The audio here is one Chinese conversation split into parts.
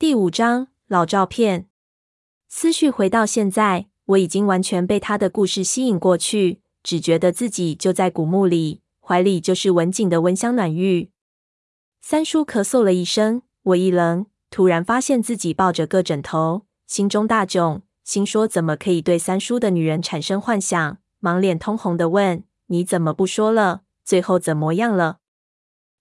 第五章老照片。思绪回到现在，我已经完全被他的故事吸引过去，只觉得自己就在古墓里，怀里就是文景的温香暖玉。三叔咳嗽了一声，我一愣，突然发现自己抱着个枕头，心中大窘，心说怎么可以对三叔的女人产生幻想？忙脸通红的问：“你怎么不说了？最后怎么样了？”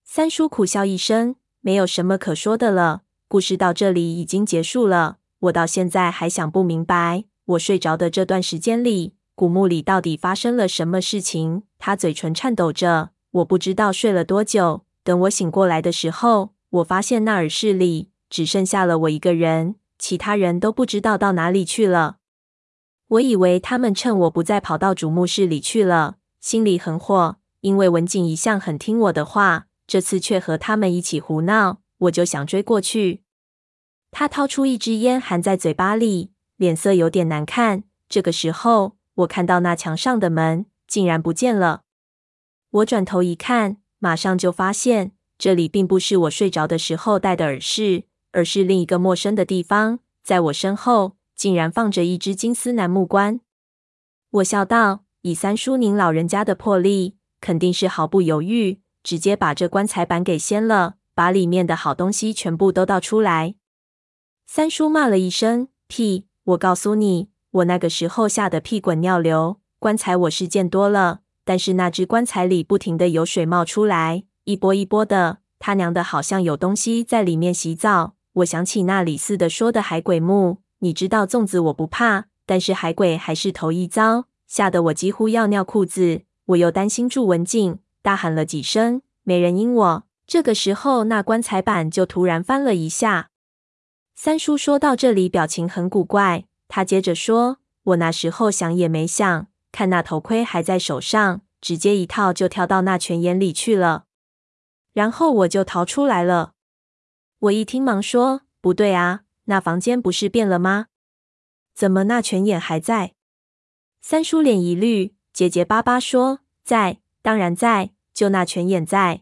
三叔苦笑一声：“没有什么可说的了，故事到这里已经结束了。我到现在还想不明白，我睡着的这段时间里，古墓里到底发生了什么事情。”他嘴唇颤抖着：“我不知道睡了多久。等我醒过来的时候，我发现那耳室里只剩下了我一个人，其他人都不知道到哪里去了。我以为他们趁我不在跑到主墓室里去了，心里很火，因为文景一向很听我的话。”这次却和他们一起胡闹，我就想追过去。他掏出一支烟，含在嘴巴里，脸色有点难看。这个时候，我看到那墙上的门竟然不见了。我转头一看，马上就发现这里并不是我睡着的时候戴的耳饰，而是另一个陌生的地方。在我身后，竟然放着一只金丝楠木棺。我笑道：“以三叔您老人家的魄力，肯定是毫不犹豫。”直接把这棺材板给掀了，把里面的好东西全部都倒出来。三叔骂了一声：“屁！我告诉你，我那个时候吓得屁滚尿流。棺材我是见多了，但是那只棺材里不停的有水冒出来，一波一波的，他娘的，好像有东西在里面洗澡。我想起那李四的说的海鬼墓，你知道粽子我不怕，但是海鬼还是头一遭，吓得我几乎要尿裤子。我又担心住文静。”大喊了几声，没人应我。这个时候，那棺材板就突然翻了一下。三叔说到这里，表情很古怪。他接着说：“我那时候想也没想，看那头盔还在手上，直接一套就跳到那泉眼里去了。然后我就逃出来了。”我一听，忙说：“不对啊，那房间不是变了吗？怎么那泉眼还在？”三叔脸一绿，结结巴巴说：“在，当然在。”就那泉眼在，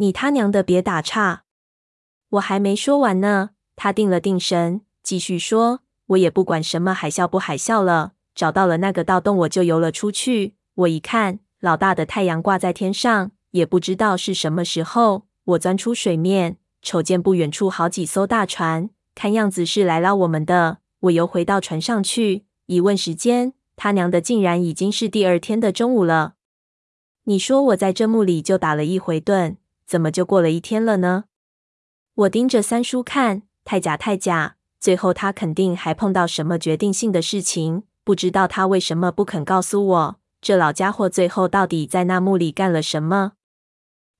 你他娘的别打岔！我还没说完呢。他定了定神，继续说：“我也不管什么海啸不海啸了，找到了那个盗洞，我就游了出去。我一看，老大的太阳挂在天上，也不知道是什么时候。我钻出水面，瞅见不远处好几艘大船，看样子是来捞我们的。我游回到船上去，一问时间，他娘的，竟然已经是第二天的中午了。”你说我在这墓里就打了一回盹，怎么就过了一天了呢？我盯着三叔看，太假太假。最后他肯定还碰到什么决定性的事情，不知道他为什么不肯告诉我。这老家伙最后到底在那墓里干了什么？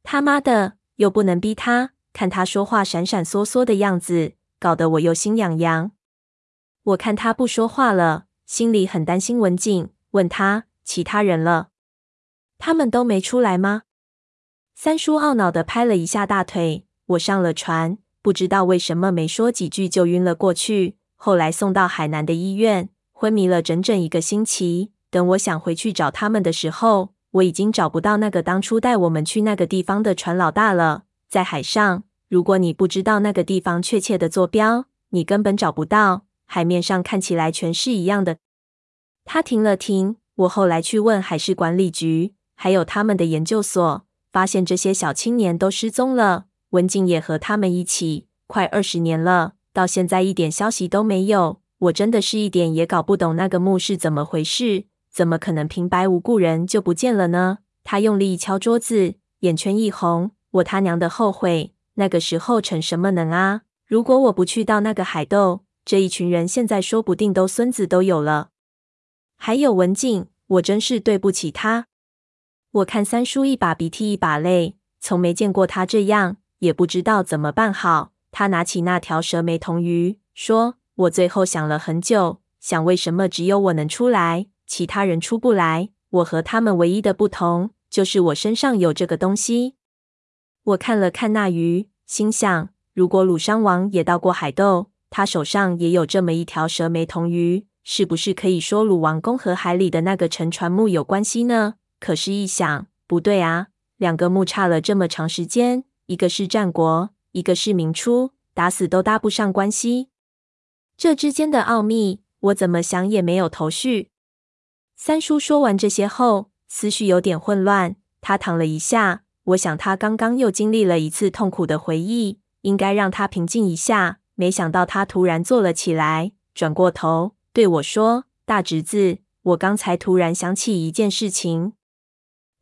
他妈的，又不能逼他，看他说话闪闪缩缩的样子，搞得我又心痒痒。我看他不说话了，心里很担心文静，问他其他人了。他们都没出来吗？三叔懊恼地拍了一下大腿。我上了船，不知道为什么没说几句就晕了过去。后来送到海南的医院，昏迷了整整一个星期。等我想回去找他们的时候，我已经找不到那个当初带我们去那个地方的船老大了。在海上，如果你不知道那个地方确切的坐标，你根本找不到。海面上看起来全是一样的。他停了停，我后来去问海事管理局。还有他们的研究所，发现这些小青年都失踪了。文静也和他们一起，快二十年了，到现在一点消息都没有。我真的是一点也搞不懂那个墓是怎么回事，怎么可能平白无故人就不见了呢？他用力敲桌子，眼圈一红，我他娘的后悔，那个时候逞什么能啊！如果我不去到那个海斗，这一群人现在说不定都孙子都有了。还有文静，我真是对不起他。我看三叔一把鼻涕一把泪，从没见过他这样，也不知道怎么办好。他拿起那条蛇眉铜鱼，说：“我最后想了很久，想为什么只有我能出来，其他人出不来。我和他们唯一的不同，就是我身上有这个东西。”我看了看那鱼，心想：如果鲁商王也到过海斗，他手上也有这么一条蛇眉铜鱼，是不是可以说鲁王公和海里的那个沉船木有关系呢？可是，一想不对啊，两个墓差了这么长时间，一个是战国，一个是明初，打死都搭不上关系。这之间的奥秘，我怎么想也没有头绪。三叔说完这些后，思绪有点混乱。他躺了一下，我想他刚刚又经历了一次痛苦的回忆，应该让他平静一下。没想到他突然坐了起来，转过头对我说：“大侄子，我刚才突然想起一件事情。”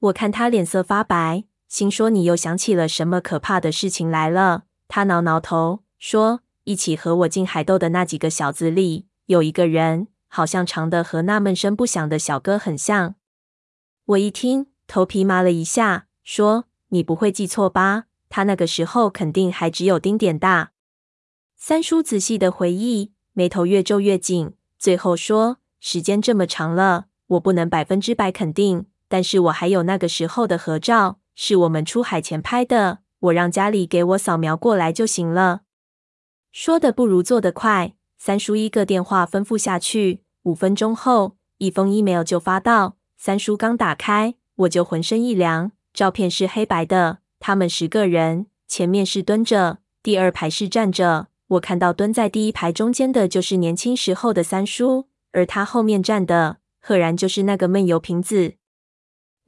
我看他脸色发白，心说：“你又想起了什么可怕的事情来了？”他挠挠头说：“一起和我进海斗的那几个小子里，有一个人，好像长得和那闷声不响的小哥很像。”我一听，头皮麻了一下，说：“你不会记错吧？他那个时候肯定还只有丁点大。”三叔仔细的回忆，眉头越皱越紧，最后说：“时间这么长了，我不能百分之百肯定，但是我还有那个时候的合照，是我们出海前拍的。我让家里给我扫描过来就行了。”说的不如做的快，三叔一个电话吩咐下去，五分钟后，一封 email 就发到。三叔刚打开，我就浑身一凉。照片是黑白的，他们十个人，前面是蹲着，第二排是站着。我看到蹲在第一排中间的就是年轻时候的三叔，而他后面站的，赫然就是那个闷油瓶子。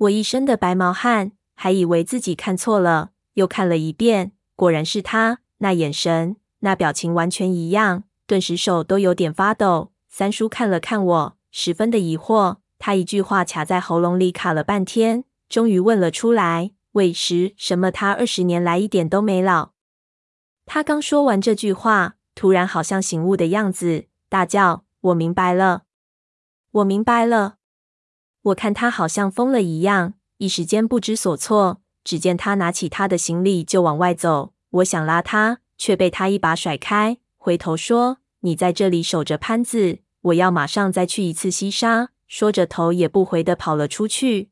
我一身的白毛汗，还以为自己看错了，又看了一遍，果然是他，那眼神，那表情完全一样，顿时手都有点发抖。三叔看了看我，十分的疑惑。他一句话卡在喉咙里卡了半天，终于问了出来：“为时什么？他二十年来一点都没老。”他刚说完这句话，突然好像醒悟的样子，大叫：“我明白了，我明白了！”我看他好像疯了一样，一时间不知所措。只见他拿起他的行李就往外走，我想拉他，却被他一把甩开，回头说：“你在这里守着潘子，我要马上再去一次西沙。”说着，头也不回的跑了出去。